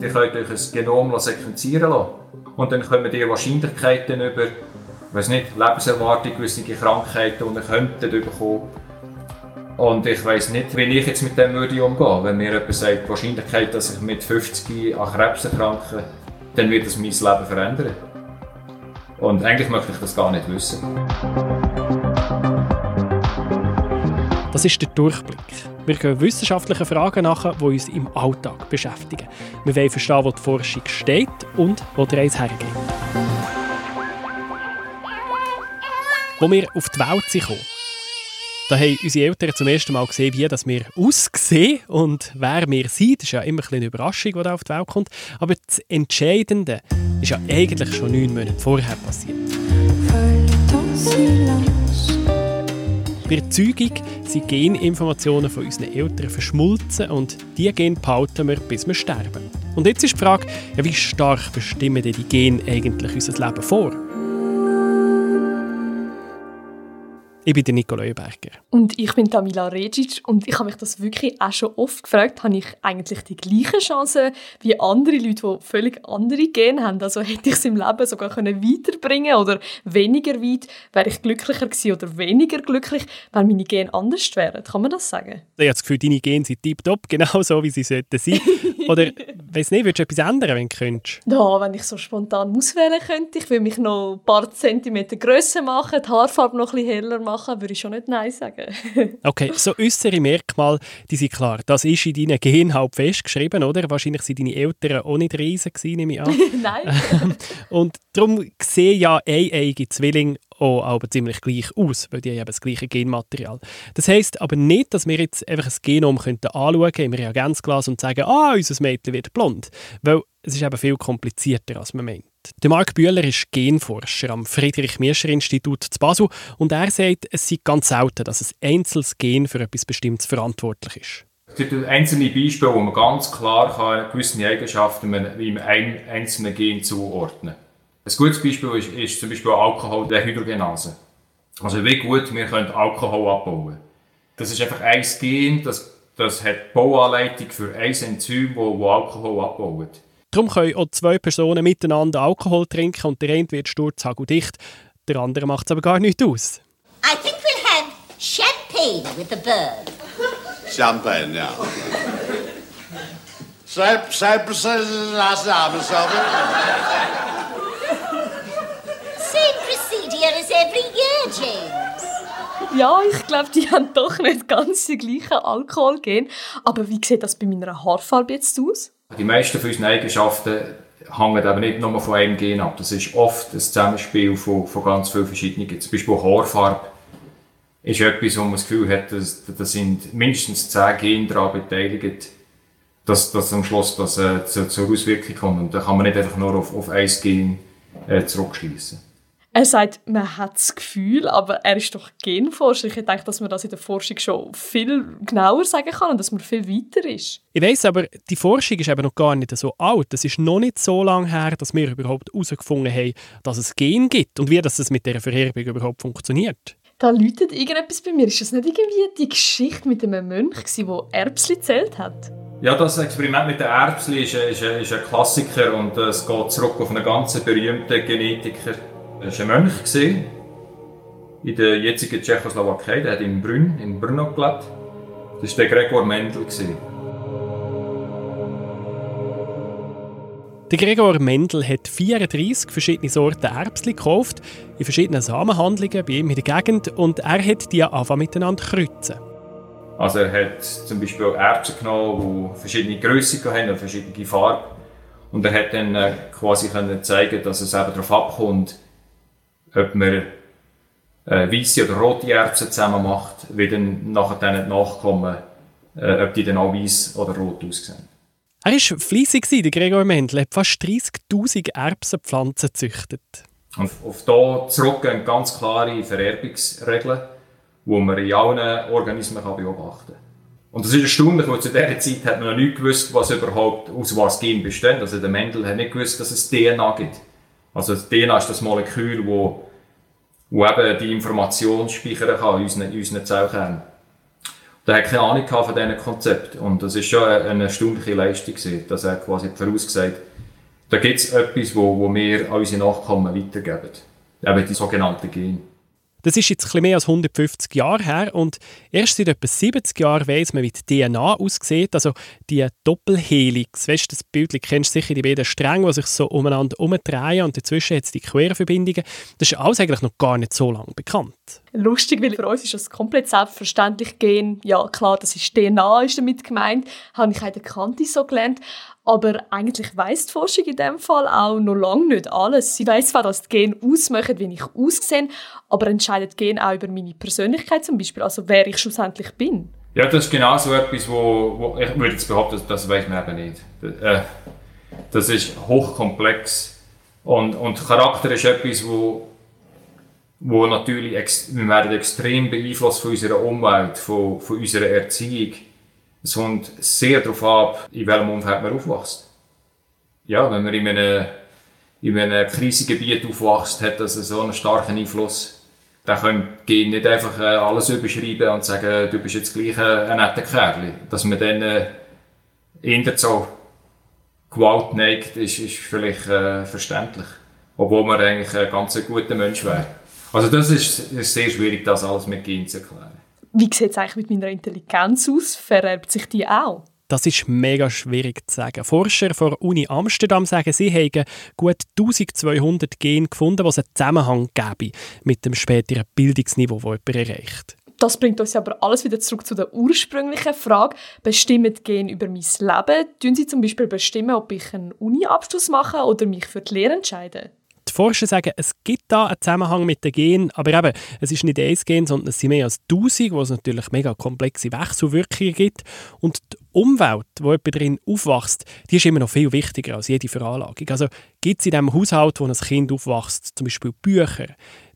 Ihr könnt euch ein Genom sequenzieren lassen. Und dann kommen die Wahrscheinlichkeiten über, weiß nicht, Lebenserwartung, gewisse Krankheiten, die ihr könntet bekommen. Und ich weiss nicht, wie ich jetzt mit dem würde umgehen Wenn mir jemand sagt, die Wahrscheinlichkeit, dass ich mit 50 an Krebs erkranke, dann wird das mein Leben verändern. Und eigentlich möchte ich das gar nicht wissen. Das ist der Durchblick. Wir gehen wissenschaftlichen Fragen nach, die uns im Alltag beschäftigen. Wir wollen verstehen, wo die Forschung steht und wo der Reise hergeht. Wo wir auf die Welt sind da haben unsere Eltern zum ersten Mal gesehen, wie wir aussehen und wer wir sind. Das ist ja immer ein eine Überraschung, die auf die Welt kommt. Aber das Entscheidende ist ja eigentlich schon neun Monate vorher passiert. Bei der Zeugung sind Geninformationen von unseren Eltern verschmolzen und diese Gene behalten wir, bis wir sterben. Und jetzt ist die Frage, ja, wie stark bestimmen die Gene eigentlich unser Leben vor? Ich bin der Nicola Berger. Und ich bin Tamila Regic und ich habe mich das wirklich auch schon oft gefragt, habe ich eigentlich die gleichen Chancen wie andere Leute, die völlig andere Gene haben? Also hätte ich es im Leben sogar können weiterbringen oder weniger weit? Wäre ich glücklicher gewesen oder weniger glücklich, wenn meine Gene anders wären? Kann man das sagen? Ich habe das Gefühl, deine Gene sind tiptop, genau so, wie sie sollten sein. oder, weiß nicht, würdest du etwas ändern, wenn du könntest? Ja, wenn ich so spontan auswählen könnte, ich würde mich noch ein paar Zentimeter grösser machen, die Haarfarbe noch ein bisschen heller machen würde ich schon nicht Nein sagen. okay, so äußere Merkmale, die sind klar. Das ist in deinen Gen halb festgeschrieben, oder? Wahrscheinlich sind deine Eltern auch nicht riesen gewesen, nehme ich an. Nein. Und darum sehen ja eineige Zwillinge auch aber ziemlich gleich aus, weil die haben das gleiche Genmaterial. Das heisst aber nicht, dass wir jetzt einfach ein Genom könnten anschauen im Reagenzglas und sagen, ah, unser Mädchen wird blond. Weil es ist eben viel komplizierter, als man meint. Der Marc Bühler ist Genforscher am Friedrich-Miescher-Institut zu Basel und er sagt, es sei ganz selten, dass ein einzelnes Gen für etwas Bestimmtes verantwortlich ist. Es gibt einzelne Beispiele, wo man ganz klar gewisse Eigenschaften einem einzelnen Gen zuordnen kann. Ein gutes Beispiel ist, ist zum Beispiel Alkohol der. Also wie gut wir können Alkohol abbauen Das ist einfach ein Gen, das, das hat Bauanleitung für ein Enzym, das Alkohol abbaut. Darum können auch zwei Personen miteinander Alkohol trinken und der eine wird sturzhageldicht, der andere macht es aber gar nicht aus. I think we'll have champagne with the bird. Champagne, ja. Zij laatste Abend, Same procedure as every year, James. Ja, ich glaube, die haben doch nicht ganz die gleichen Alkoholgen. Aber wie sieht das bei meiner Haarfarbe jetzt aus? Die meisten von unseren Eigenschaften hängen aber nicht nur von einem Gen ab. Das ist oft ein Zusammenspiel von, von ganz vielen verschiedenen. Zum Beispiel Haarfarbe ist etwas, wo man das Gefühl hat, dass, da sind mindestens zehn Gene daran beteiligt, dass, dass am Schluss das äh, zur, zur Auswirkung kommt. Und da kann man nicht einfach nur auf, auf ein Gen äh, zurückschließen. Er sagt, man hat das Gefühl, aber er ist doch Genforscher. Ich denke, dass man das in der Forschung schon viel genauer sagen kann und dass man viel weiter ist. Ich weiß, aber die Forschung ist eben noch gar nicht so alt. Es ist noch nicht so lange her, dass wir überhaupt herausgefunden haben, dass es Gen gibt und wie das mit der Vererbung überhaupt funktioniert. Da läutet irgendetwas bei mir. Ist das nicht irgendwie die Geschichte mit einem Mönch, der Erbsli zählt hat? Ja, das Experiment mit den Erbsli ist, ist, ist ein Klassiker und es geht zurück auf einen ganz berühmten Genetiker. Das war ein Mönch in der jetzigen Tschechoslowakei. Der hat in Brünn, in Brno gelebt. Das war der Gregor Mendel. Der Gregor Mendel hat 34 verschiedene Sorten Erbsen gekauft, in verschiedenen Samenhandlungen bei ihm in der Gegend und er hat die einfach miteinander kreuzen. Also er hat zum Beispiel Erbsen genommen, die verschiedene Grössen haben und verschiedene Farben. Und er hat dann äh, quasi können zeigen, dass es eben darauf abkommt, ob man äh, weiße oder rote Erbsen zusammen macht, wie dann nachher dann Nachkommen, äh, ob die dann auch weiß oder rot aussehen. Er war fleissig, der Gregor Mendel, hat fast 30'000 Erbsenpflanzen gezüchtet. Und auf hier zurück ganz klare Vererbungsregeln, die man in allen Organismen beobachten kann. Und das ist erstaunlich, weil zu dieser Zeit hat man noch nicht gewusst, was überhaupt aus was Gen besteht. Also der Mendel hat nicht gewusst, dass es DNA gibt. Also das DNA ist das Molekül, wo eben die Information speichern kann in unseren, in unseren Zellkernen. der hat keine Ahnung von diesen Konzepten. Und das ist schon eine erstaunliche Leistung, gewesen, dass er quasi vorausgesagt da gibt es etwas, wo, wo wir an unsere Nachkommen weitergeben. Eben die sogenannten Gene. Das ist jetzt ein mehr als 150 Jahre her und erst seit etwa 70 Jahren weiss man, wie die DNA aussieht, also die Doppelhelix. Weißt du, das Bild kennst du sicher, die beiden Stränge, die sich so umeinander umdrehen und dazwischen hat es die Querverbindungen. Das ist alles eigentlich noch gar nicht so lange bekannt. Lustig, weil für uns ist das komplett selbstverständlich gehen. Ja, klar, das ist DNA ist damit gemeint. Habe ich auch der Kante so gelernt. Aber eigentlich weiss die Forschung in dem Fall auch noch lange nicht alles. Sie weiss zwar, dass die Gene ausmachen, wie ich aussehe, aber entscheidet Gene auch über meine Persönlichkeit zum Beispiel, also wer ich schlussendlich bin. Ja, das ist genau so etwas, wo, wo ich würde jetzt behaupten, das, das weiß man eben nicht. Äh, das ist hochkomplex und, und Charakter ist etwas, wo, wo natürlich wir werden extrem beeinflusst von unserer Umwelt, von, von unserer Erziehung es kommt sehr darauf ab, in welchem Umfeld man aufwächst. Ja, wenn man in einem, in einem Krisengebiet aufwächst, hat das so einen starken Einfluss. Dann können die nicht einfach äh, alles überschreiben und sagen, du bist jetzt gleich ein netter Kerl. Dass man dann äh, eher so Gewalt neigt, ist, ist vielleicht äh, verständlich. Obwohl man eigentlich ein ganz guter Mensch wäre. Also das ist, ist sehr schwierig, das alles mit Gen zu erklären. Wie sieht es eigentlich mit meiner Intelligenz aus? Vererbt sich die auch? Das ist mega schwierig zu sagen. Forscher von der Uni Amsterdam sagen, sie haben gut 1200 Gene gefunden, was einen Zusammenhang geben mit dem späteren Bildungsniveau, das jemand erreicht. Das bringt uns aber alles wieder zurück zu der ursprünglichen Frage. Bestimmen Gene über mein Leben? Tun sie zum Beispiel bestimmen, ob ich einen Uni-Abschluss mache oder mich für die Lehre entscheide? Forscher sagen, es gibt da einen Zusammenhang mit den Genen, aber eben, es ist nicht ein Gen, sondern es sind mehr als 1000, wo es natürlich mega komplexe Wechselwirkungen gibt. Und die Umwelt, wo jemand drin aufwächst, die ist immer noch viel wichtiger als jede Veranlagung. Also gibt es in diesem Haushalt, wo ein Kind aufwächst, zum Beispiel Bücher,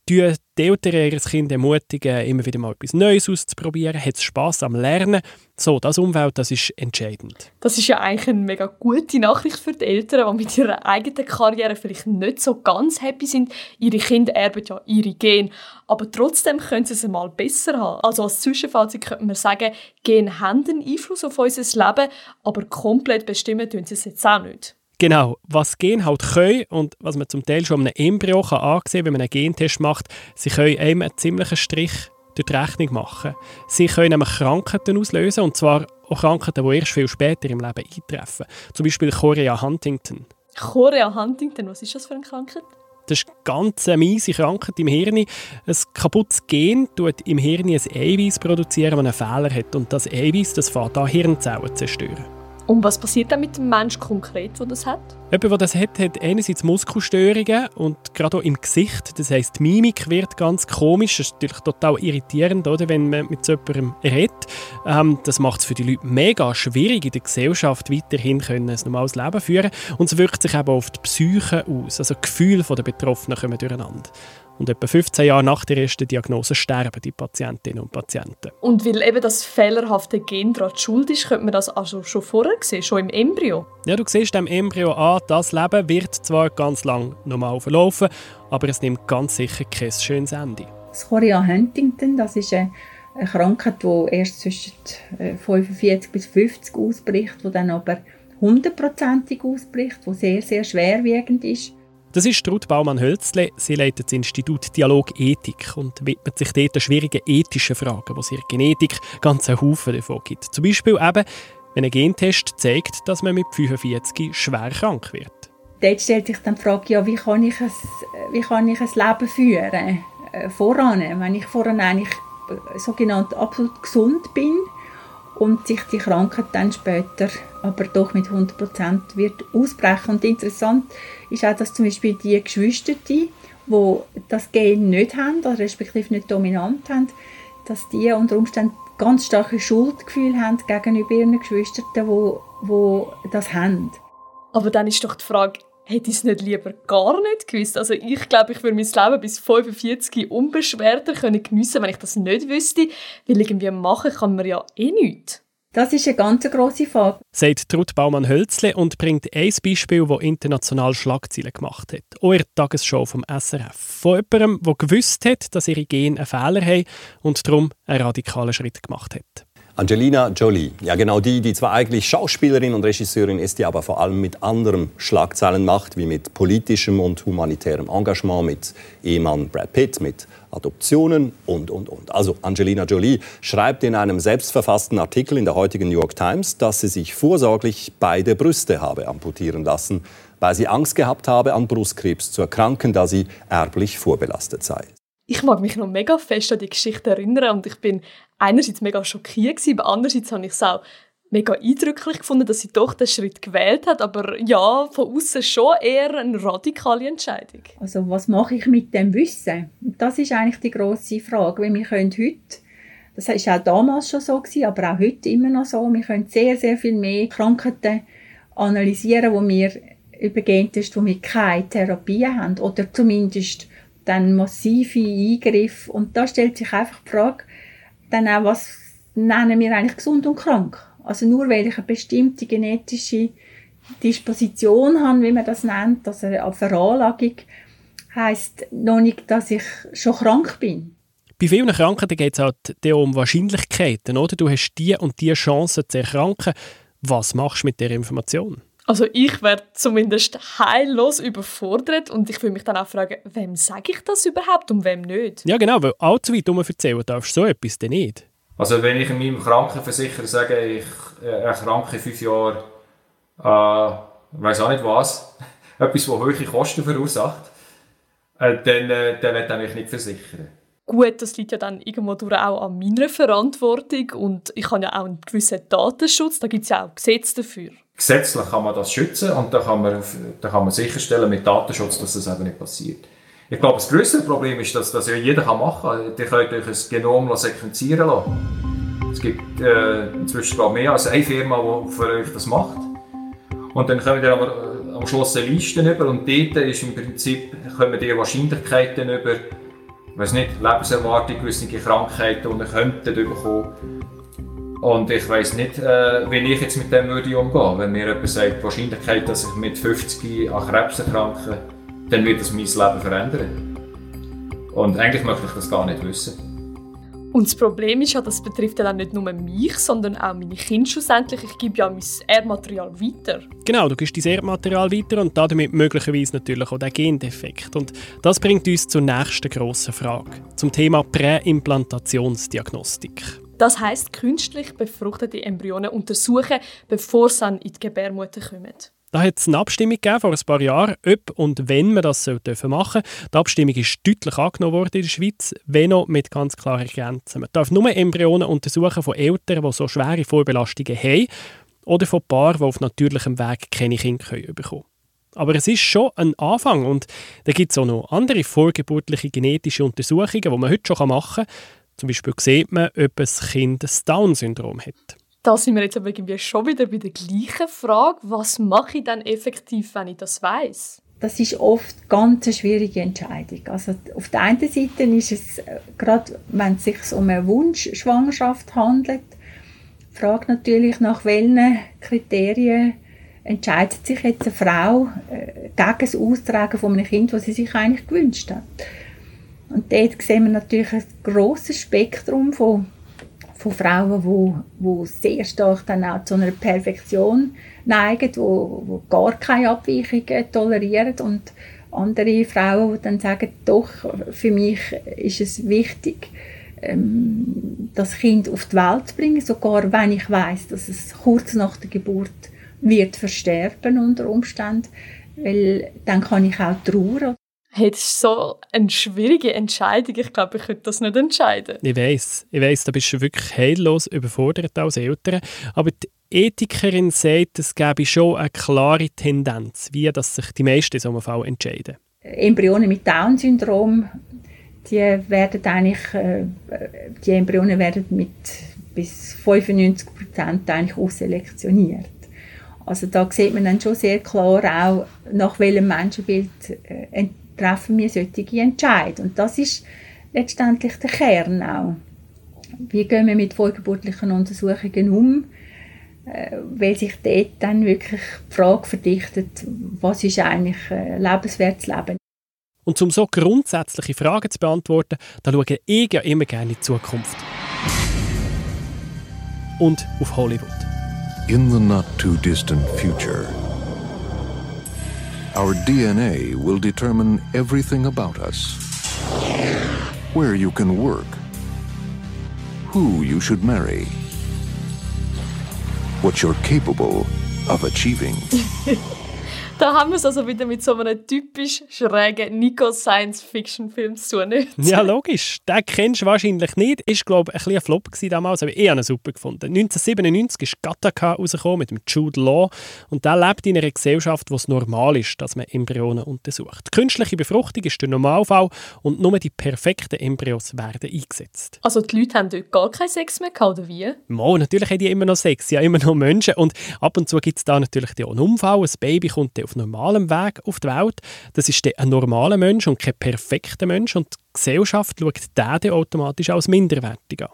die Eltern ihres Kind ermutigen, immer wieder mal etwas Neues auszuprobieren, hat Spass am Lernen. So, das Umwelt, das ist entscheidend. Das ist ja eigentlich eine mega gute Nachricht für die Eltern, die mit ihrer eigenen Karriere vielleicht nicht so ganz happy sind. Ihre Kinder erben ja ihre Gene, aber trotzdem können sie es mal besser haben. Also als Zwischenfazit könnte man sagen, Gene haben einen Einfluss auf unser Leben, aber komplett bestimmen tun sie es jetzt auch nicht. Genau, was Gen halt können und was man zum Teil schon einem Embryo kann ansehen wenn man einen Gentest macht, sie können einem einen ziemlichen Strich durch die Rechnung machen. Sie können nämlich Krankheiten auslösen, und zwar auch Krankheiten, die erst viel später im Leben eintreffen. Zum Beispiel Chorea Huntington. Chorea Huntington, was ist das für eine Krankheit? Das ist eine ganz miese Krankheit im Hirn. Ein kaputtes Gen tut im Hirn ein Eiweiß produzieren, das einen Fehler hat. Und das Eiweiß das fängt an, Hirnzellen zu zerstören. Und was passiert dann mit dem Menschen konkret, der das hat? Jemand, der das hat, hat einerseits Muskelstörungen und gerade auch im Gesicht. Das heisst, die Mimik wird ganz komisch. Das ist natürlich total irritierend, oder, wenn man mit so jemandem redet. Ähm, das macht es für die Leute mega schwierig, in der Gesellschaft weiterhin können ein normales Leben führen Und es wirkt sich eben auf die Psyche aus. Also die Gefühle der Betroffenen kommen durcheinander. Und etwa 15 Jahre nach der ersten Diagnose sterben die Patientinnen und Patienten. Und weil eben das fehlerhafte Gen daran schuld ist, könnte man das also schon vorher sehen, schon im Embryo? Ja, du siehst dem Embryo an, das Leben wird zwar ganz lang normal verlaufen, aber es nimmt ganz sicher kein schönes Ende. Das Chorea Huntington, das ist eine Krankheit, die erst zwischen 45 äh, bis 50 ausbricht, die dann aber hundertprozentig ausbricht, die sehr, sehr schwerwiegend ist. Das ist Ruth Baumann-Hölzle. Sie leitet das Institut Dialog Ethik und widmet sich dort schwierigen ethischen Fragen, wo es in der Genetik ganz einen Haufen davon gibt. Zum Beispiel eben, wenn ein Gentest zeigt, dass man mit 45 schwer krank wird. Dort stellt sich dann die Frage, ja, wie, kann ich ein, wie kann ich ein Leben führen? Äh, voran, wenn ich voran eigentlich äh, sogenannt absolut gesund bin und sich die Krankheit dann später aber doch mit 100% wird ausbrechen. Und interessant ist auch, dass zum Beispiel die Geschwister, die das Gen nicht haben, oder respektive nicht dominant haben, dass die unter Umständen ganz starke Schuldgefühle haben gegenüber ihren Geschwistern, die, die das haben. Aber dann ist doch die Frage, hätte ich es nicht lieber gar nicht gewusst? Also ich glaube, ich würde mein Leben bis 45 unbeschwerter können geniessen, wenn ich das nicht wüsste, weil irgendwie machen kann man ja eh nichts. Das ist eine ganz grosse Frage. Sagt Ruth Baumann-Hölzle und bringt ein Beispiel, das international Schlagzeilen gemacht hat. Auch in der Tagesshow vom SRF. Von jemandem, der gewusst hat, dass ihre Gene einen Fehler haben und darum einen radikalen Schritt gemacht hat. Angelina Jolie, ja genau die, die zwar eigentlich Schauspielerin und Regisseurin ist, die aber vor allem mit anderem Schlagzeilen macht, wie mit politischem und humanitärem Engagement, mit Ehemann Brad Pitt, mit Adoptionen und, und, und. Also Angelina Jolie schreibt in einem selbstverfassten Artikel in der heutigen New York Times, dass sie sich vorsorglich beide Brüste habe amputieren lassen, weil sie Angst gehabt habe, an Brustkrebs zu erkranken, da sie erblich vorbelastet sei ich mag mich noch mega fest an die Geschichte erinnern und ich bin einerseits mega schockiert gewesen, aber andererseits habe ich es auch mega eindrücklich gefunden, dass sie doch den Schritt gewählt hat, aber ja, von außen schon eher eine radikale Entscheidung. Also was mache ich mit dem Wissen? Das ist eigentlich die große Frage, weil wir können heute das ist auch damals schon so gewesen, aber auch heute immer noch so. Wir können sehr, sehr viel mehr Krankheiten analysieren, wo wir über Gentests, wo wir keine Therapie haben oder zumindest dann massive Eingriffe. Und da stellt sich einfach die Frage, dann auch, was nennen wir eigentlich gesund und krank? Also nur weil ich eine bestimmte genetische Disposition habe, wie man das nennt, also eine Veranlagung, heisst noch nicht, dass ich schon krank bin. Bei vielen Krankheiten geht es halt um Wahrscheinlichkeiten, oder? Du hast die und die Chance zu erkranken. Was machst du mit der Information? Also ich werde zumindest heillos überfordert und ich will mich dann auch fragen, wem sage ich das überhaupt und wem nicht? Ja genau, weil allzu weit erzählen darfst du so etwas denn nicht. Also wenn ich meinem Krankenversicherer sage, ich äh, erkranke fünf Jahren, äh, weiß auch nicht was, etwas, das hohe Kosten verursacht, äh, dann, äh, dann wird er mich nicht versichern. Gut, das liegt ja dann irgendwo durch auch an meiner Verantwortung und ich habe ja auch einen gewissen Datenschutz, da gibt es ja auch Gesetze dafür gesetzlich kann man das schützen und da kann man, da kann man sicherstellen mit Datenschutz, dass das eben nicht passiert. Ich glaube, das größte Problem ist, dass das ja jeder kann machen kann. Ihr könnt euch ein Genom sequenzieren lassen. Es gibt äh, inzwischen glaube mehr als eine Firma, die für euch das macht. Und dann kommen ihr aber äh, am Schluss eine Liste über und dort ist im Prinzip, kommen die Wahrscheinlichkeiten über, ich weiß nicht, Lebenserwartung, gewisse Krankheiten, die ihr könntet bekommen und ich weiß nicht, äh, wie ich jetzt mit dem würde umgehen. Wenn mir jemand sagt, die Wahrscheinlichkeit, dass ich mit 50 an Krebs erkranke, dann wird das mein Leben verändern. Und eigentlich möchte ich das gar nicht wissen. Und das Problem ist ja, das betrifft ja dann nicht nur mich, sondern auch meine Kinder schlussendlich. Ich gebe ja mein Erbmaterial weiter. Genau, du gibst dein Erbmaterial weiter und damit möglicherweise natürlich auch den Gendefekt. Und das bringt uns zur nächsten grossen Frage, zum Thema Präimplantationsdiagnostik. Das heißt, künstlich befruchtete Embryonen untersuchen, bevor sie in die Gebärmutter kommen. Da hat es eine Abstimmung vor ein paar Jahren, ob und wenn man das machen dürfen. Die Abstimmung ist deutlich angenommen worden in der Schweiz, wenn auch mit ganz klaren Grenzen. Man darf nur Embryonen untersuchen von Eltern, die so schwere Vorbelastungen haben oder von Paaren, die auf natürlichem Weg keine Kinder bekommen können. Aber es ist schon ein Anfang und da gibt es auch noch andere vorgeburtliche genetische Untersuchungen, die man heute schon machen kann. Zum Beispiel sieht man, ob ein Kind das Down-Syndrom hat. Da sind wir jetzt aber irgendwie schon wieder bei der gleichen Frage. Was mache ich dann effektiv, wenn ich das weiß? Das ist oft ganz eine schwierige Entscheidung. Also auf der einen Seite ist es, äh, gerade wenn es sich um eine Wunschschwangerschaft handelt, die Frage natürlich, nach welchen Kriterien entscheidet sich jetzt eine Frau äh, gegen das Austragen von einem Kind, das sie sich eigentlich gewünscht hat. Und dort sehen wir natürlich ein grosses Spektrum von, von Frauen, wo, wo sehr stark dann auch zu einer Perfektion neigen, wo, wo gar keine Abweichungen tolerieren und andere Frauen, die dann sagen, doch, für mich ist es wichtig, ähm, das Kind auf die Welt zu bringen, sogar wenn ich weiß, dass es kurz nach der Geburt wird versterben unter Umständen, weil dann kann ich auch trauern. Hey, das ist so eine schwierige Entscheidung. Ich glaube, ich könnte das nicht entscheiden. Ich weiß, ich weiß, da bist du wirklich heillos überfordert als Eltern. Aber die Ethikerin sagt, es gäbe schon eine klare Tendenz, wie dass sich die meisten in so einem Fall entscheiden. Embryonen mit Down-Syndrom, die werden eigentlich, äh, die Embryonen werden mit bis 95 Prozent eigentlich ausselektioniert. Also da sieht man dann schon sehr klar auch, nach welchem Menschenbild äh, treffen wir solche Entscheidungen. Und das ist letztendlich der Kern auch. Wie gehen wir mit vorgeburtlichen Untersuchungen um? Äh, weil sich dort dann wirklich die Frage verdichtet, was ist eigentlich äh, lebenswertes Leben. Und um so grundsätzliche Fragen zu beantworten, da schaue ich ja immer gerne in die Zukunft. und auf Hollywood. In the not too distant future, our DNA will determine everything about us. Where you can work, who you should marry, what you're capable of achieving. Da haben wir es also wieder mit so einem typisch schrägen Nico-Science-Fiction-Film zu tun. Nicht? Ja, logisch. Den kennst du wahrscheinlich nicht. Ist, glaube ich, ein, ein Flop damals, aber ich habe ihn super gefunden. 1997 ist Gattaca rausgekommen mit dem Jude Law und der lebt in einer Gesellschaft, wo es normal ist, dass man Embryonen untersucht. Die künstliche Befruchtung ist der Normalfall und nur die perfekten Embryos werden eingesetzt. Also die Leute haben dort gar keinen Sex mehr gehabt, oder wie? Mo, natürlich haben die immer noch Sex, ja immer noch Menschen und ab und zu gibt es da natürlich auch einen Unfall, ein Baby kommt auf normalem Weg auf die Welt. Das ist ein normaler Mensch und kein perfekter Mensch und die Gesellschaft schaut den automatisch als minderwertig an.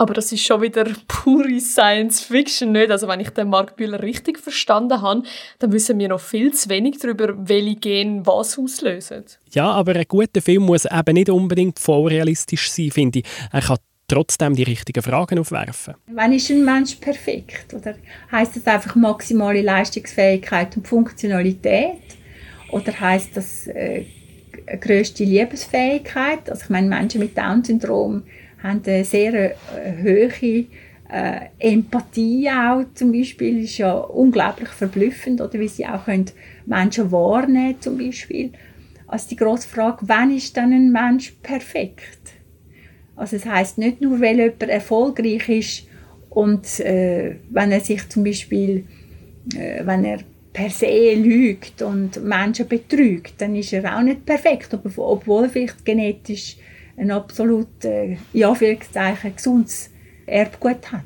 Aber das ist schon wieder pure Science Fiction, nicht? Also wenn ich den Mark Bühler richtig verstanden habe, dann wissen wir noch viel zu wenig darüber, welche Gene was auslösen. Ja, aber ein guter Film muss eben nicht unbedingt vollrealistisch sein, finde ich. Er kann trotzdem die richtigen Fragen aufwerfen. Wann ist ein Mensch perfekt? Oder heißt das einfach maximale Leistungsfähigkeit und Funktionalität? Oder heißt das äh, größte Liebesfähigkeit? Also ich meine, Menschen mit Down-Syndrom haben eine sehr äh, hohe äh, Empathie auch zum Beispiel ist ja unglaublich verblüffend oder wie sie auch können Menschen wahrnehmen zum Beispiel. Also die große Frage, wann ist dann ein Mensch perfekt? Also es heißt nicht nur, weil jemand erfolgreich ist und äh, wenn er sich zum Beispiel, äh, wenn er per se lügt und Menschen betrügt, dann ist er auch nicht perfekt, obwohl er vielleicht genetisch ein absolut, äh, in Anführungszeichen, gesundes Erbgut hat.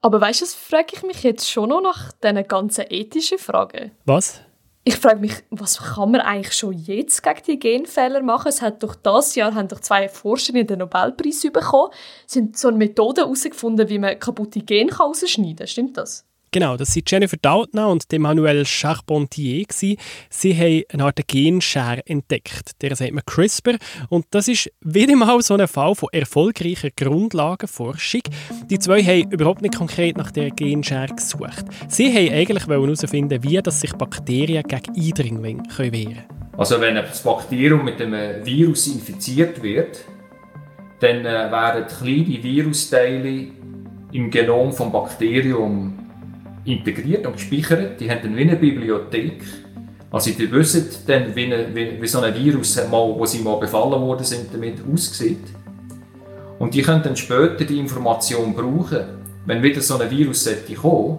Aber weißt du, das frage ich mich jetzt schon noch nach diesen ganzen ethischen Fragen. Was? Ich frage mich, was kann man eigentlich schon jetzt gegen die Genfehler machen? Es hat doch das Jahr haben doch zwei Forscher den Nobelpreis bekommen, Sie haben so eine Methode herausgefunden, wie man kaputte Gene rausschneiden kann. Stimmt das? Genau, das sind Jennifer Doudna und Emmanuel Charpentier. Sie haben eine Art Genschere entdeckt. Der sagt man CRISPR. Und das ist wieder mal so ein Fall von erfolgreicher Grundlagenforschung. Die zwei haben überhaupt nicht konkret nach der Genschere gesucht. Sie haben eigentlich herausfinden, wie dass sich Bakterien gegen Eindringlinge wehren können. Also wenn das Bakterium mit einem Virus infiziert wird, dann äh, werden kleine Virusteile im Genom des Bakteriums integriert und gespeichert. Die haben dann eine Bibliothek. Also die wissen dann, wie, wie, wie so ein Virus, mal, wo sie mal befallen worden sind, damit aussieht. Und die können dann später die Information brauchen. Wenn wieder so ein Virus kommen,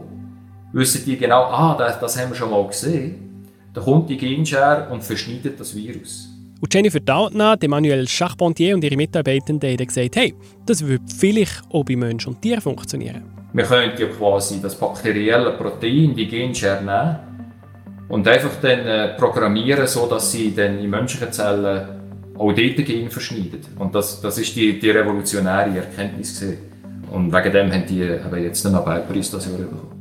wissen die genau, ah, das, das haben wir schon mal gesehen. Dann kommt die Genschere und verschneidet das Virus. Und Jennifer Doudna, Emmanuel Charpentier und ihre Mitarbeitenden haben gesagt, hey, das würde vielleicht auch bei Menschen und Tieren funktionieren. Wir könnten ja quasi das bakterielle Protein, die Genschere nehmen und einfach dann äh, programmieren, sodass sie dann in menschlichen Zellen auch dort Gene verschneiden. Und das, das ist die, die revolutionäre Erkenntnis gewesen. Und wegen dem haben die eben jetzt den Nobelpreis das Jahr bekommen.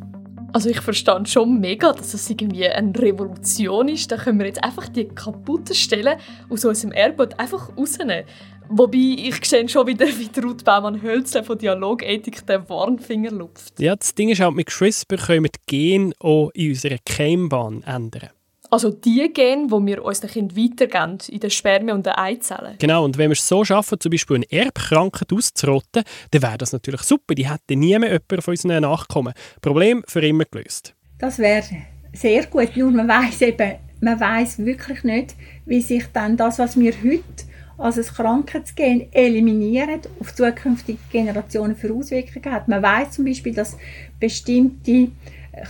Also ich verstehe schon mega, dass es irgendwie eine Revolution ist. Da können wir jetzt einfach die kaputten Stellen aus unserem Erbgut einfach rausnehmen. Wobei ich sehe schon wieder, wie Ruth Baumann-Hölzle von Dialogethik den Warnfinger lupft. Ja, das Ding ist halt, mit CRISPR können wir die Gene auch in unserer Keimbahn ändern. Also die Gene, die wir unseren Kindern weitergeben, in den Spermien und den Eizellen. Genau, und wenn wir es so schaffen, zum Beispiel eine Erbkrankheit auszurotten, dann wäre das natürlich super. Die hätte nie mehr jemand von unseren Nachkommen. Problem für immer gelöst. Das wäre sehr gut, nur man weiß eben, man weiß wirklich nicht, wie sich dann das, was wir heute als ein Krankheitsgen eliminieren, auf zukünftige Generationen für Auswirkungen hat. Man weiß zum Beispiel, dass bestimmte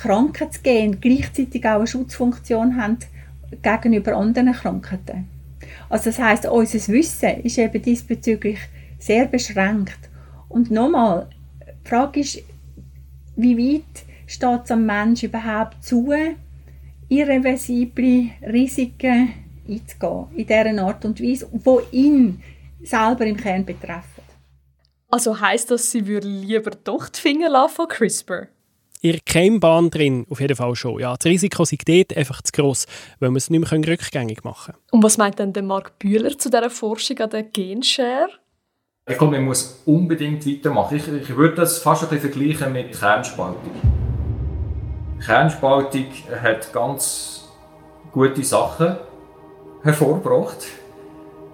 Krankheitsgene gleichzeitig auch eine Schutzfunktion haben gegenüber anderen Krankheiten. Also das heißt, unser Wissen ist eben diesbezüglich sehr beschränkt. Und nochmal, die Frage ist, wie weit steht es am Menschen überhaupt zu, irreversible Risiken einzugehen, in dieser Art und Weise, die ihn selber im Kern betreffen. Also heisst das, sie würde lieber doch die Finger von CRISPR? Ihr Keimbahn drin, auf jeden Fall schon. Ja, das Risiko ist dort einfach zu gross, weil wir es nicht mehr rückgängig machen können. Und was meint denn der Mark Bühler zu dieser Forschung an der Genschere? Ich glaube, man muss unbedingt weitermachen. Ich, ich würde das fast ein bisschen vergleichen mit Kernspaltung. Kernspaltung hat ganz gute Sachen hervorgebracht.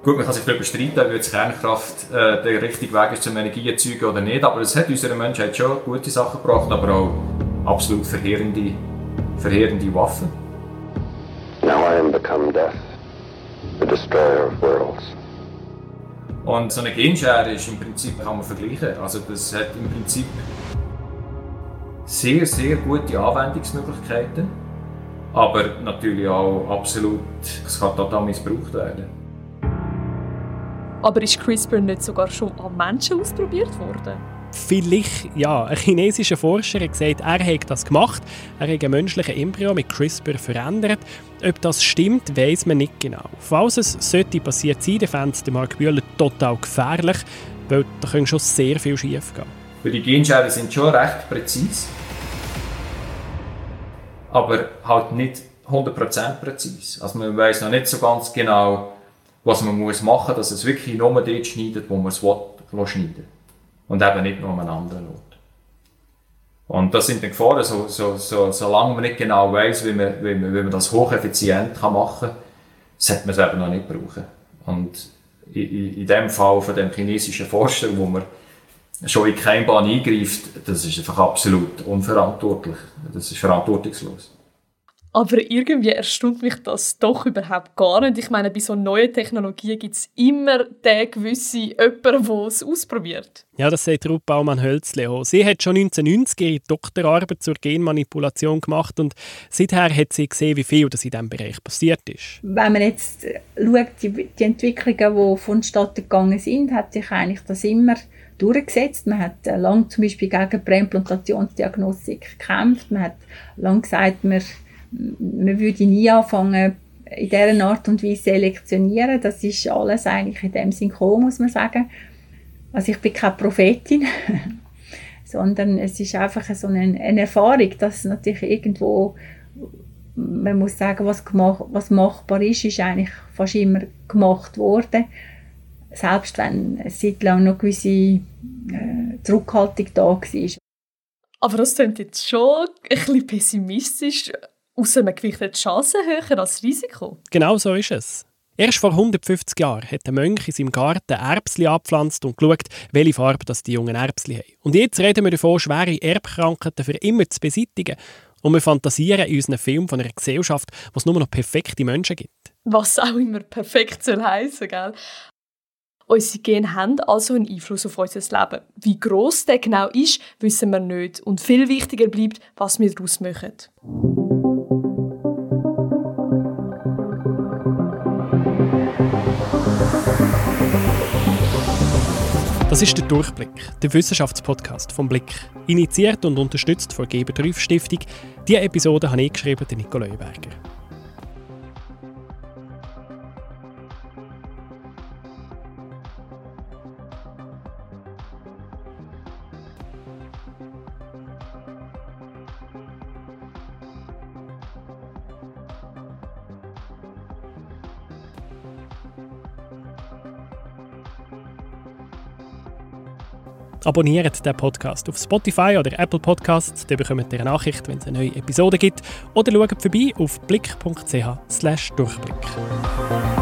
Gut, man kann sich darüber streiten, ob jetzt Kernkraft äh, der richtige Weg ist zum Energieerzeugen oder nicht, aber es hat unserer Menschheit schon gute Sachen gebracht, aber auch absolut verheerende, verheerende Waffen. Now I am become death, the destroyer of worlds. Und so eine Genschere ist im Prinzip, kann man vergleichen, also das hat im Prinzip sehr, sehr gute Anwendungsmöglichkeiten, aber natürlich auch absolut, es kann total missbraucht werden. Aber ist CRISPR nicht sogar schon an Menschen ausprobiert worden? Vielleicht, ja. Ein chinesischer Forscher hat gesagt, er hat das gemacht. Er hat einen menschlichen Embryo mit CRISPR verändert. Ob das stimmt, weiß man nicht genau. Falls es sollte passiert sein, fände es Mark Bühler total gefährlich, weil da können schon sehr viel schief gehen. Die Genscheren sind schon recht präzise, aber halt nicht 100% präzise. Also man weiß noch nicht so ganz genau, was man muss machen muss, dass es wirklich nur dort schneidet, wo man es will, schneiden Und eben nicht nur an einem anderen Ort. Und das sind die Gefahren, so, so, so, solange man nicht genau weiß, wie man, wie man, wie man das hocheffizient kann machen kann, sollte man es eben noch nicht brauchen. Und in, in dem Fall von dem chinesischen Forscher, wo man schon in keine Bahn eingreift, das ist einfach absolut unverantwortlich. Das ist verantwortungslos. Aber irgendwie erstaunt mich das doch überhaupt gar nicht. Ich meine, bei so neuen Technologien gibt es immer den gewissen jemanden, der es ausprobiert. Ja, das sagt Ruth Baumann-Hölzle auch. Sie hat schon 1990 ihre Doktorarbeit zur Genmanipulation gemacht und seither hat sie gesehen, wie viel das in diesem Bereich passiert ist. Wenn man jetzt schaut, die, die Entwicklungen, die vonstatten gegangen sind, hat sich eigentlich das immer durchgesetzt. Man hat lange zum Beispiel gegen Präimplantationsdiagnostik gekämpft. Man hat lange gesagt, man man würde nie anfangen, in dieser Art und Weise selektionieren. Das ist alles eigentlich in dem Sinn gekommen, muss man sagen. Also ich bin keine Prophetin, sondern es ist einfach so eine, eine Erfahrung, dass natürlich irgendwo, man muss sagen, was, gemacht, was machbar ist, ist eigentlich fast immer gemacht worden. Selbst wenn eine Zeit lang noch gewisse äh, Zurückhaltung da war. Aber das klingt jetzt schon ein bisschen pessimistisch. Außer man gewichtet die Chancen höher als Risiko. Genau so ist es. Erst vor 150 Jahren hat der Mönch in seinem Garten Erbsli abgepflanzt und geschaut, welche Farbe das die jungen Erbsli haben. Und jetzt reden wir davon, schwere Erbkrankheiten für immer zu beseitigen. Und wir fantasieren in unseren Filmen von einer Gesellschaft, wo es nur noch perfekte Menschen gibt. Was auch immer perfekt soll heissen, gell? Unsere Gene haben also einen Einfluss auf unser Leben. Wie gross der genau ist, wissen wir nicht. Und viel wichtiger bleibt, was wir daraus machen. Das ist der Durchblick, der Wissenschaftspodcast vom Blick. Initiiert und unterstützt von Geber Stiftung. Diese Episode habe ich geschrieben, der Nico Leuberger. Abonniert den Podcast auf Spotify oder Apple Podcasts, dann bekommt ihr eine Nachricht, wenn es eine neue Episode gibt. Oder schaut vorbei auf blick.ch/durchblick.